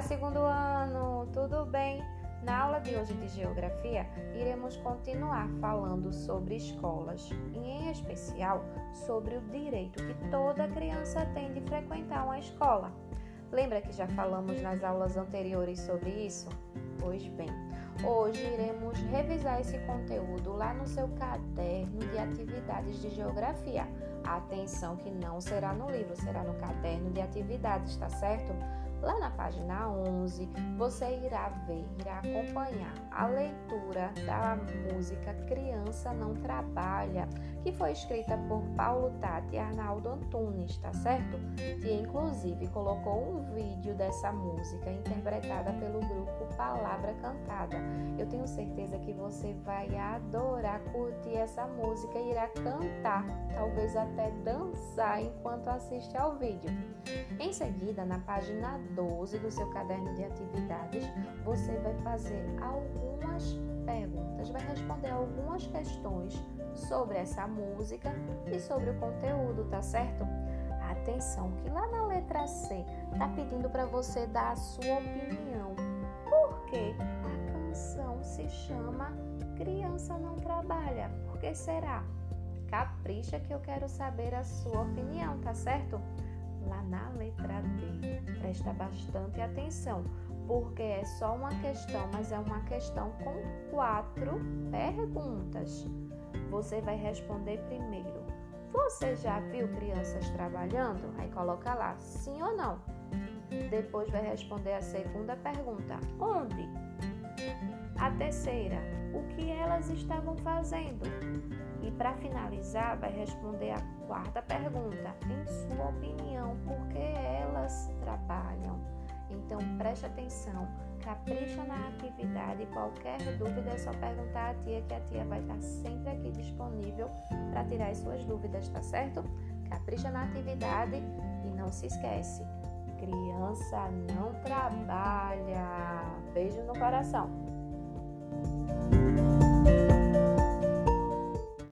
Olá, segundo ano, tudo bem? Na aula de hoje de Geografia, iremos continuar falando sobre escolas e, em especial, sobre o direito que toda criança tem de frequentar uma escola. Lembra que já falamos nas aulas anteriores sobre isso? Pois bem, hoje iremos revisar esse conteúdo lá no seu caderno de atividades de geografia. Atenção que não será no livro, será no caderno de atividades, tá certo? Lá na página 11, você irá ver, irá acompanhar a leitura da música Criança Não Trabalha, que foi escrita por Paulo Tati e Arnaldo Antunes, tá certo? Que inclusive colocou um vídeo dessa música interpretada pelo grupo Palavra Cantada. Eu tenho certeza que você vai adorar curtir essa música e irá cantar, talvez até dançar enquanto assiste ao vídeo. Em seguida, na página 12 do seu caderno de atividades, você vai fazer algumas perguntas, vai responder algumas questões sobre essa música e sobre o conteúdo, tá certo? Atenção, que lá na letra C tá pedindo para você dar a sua opinião. Porque a canção se chama Criança Não Trabalha. Por que será? Capricha que eu quero saber a sua opinião, tá certo? Lá na letra D. Presta bastante atenção, porque é só uma questão, mas é uma questão com quatro perguntas. Você vai responder primeiro. Você já viu crianças trabalhando? Aí coloca lá, sim ou não. Depois vai responder a segunda pergunta: onde? A terceira, o que elas estavam fazendo? E para finalizar, vai responder a quarta pergunta: em sua opinião, por que elas trabalham? Então preste atenção, capricha na atividade. Qualquer dúvida é só perguntar à tia, que a tia vai estar sempre aqui disponível para tirar as suas dúvidas, tá certo? Capricha na atividade e não se esquece: criança não trabalha. Beijo no coração.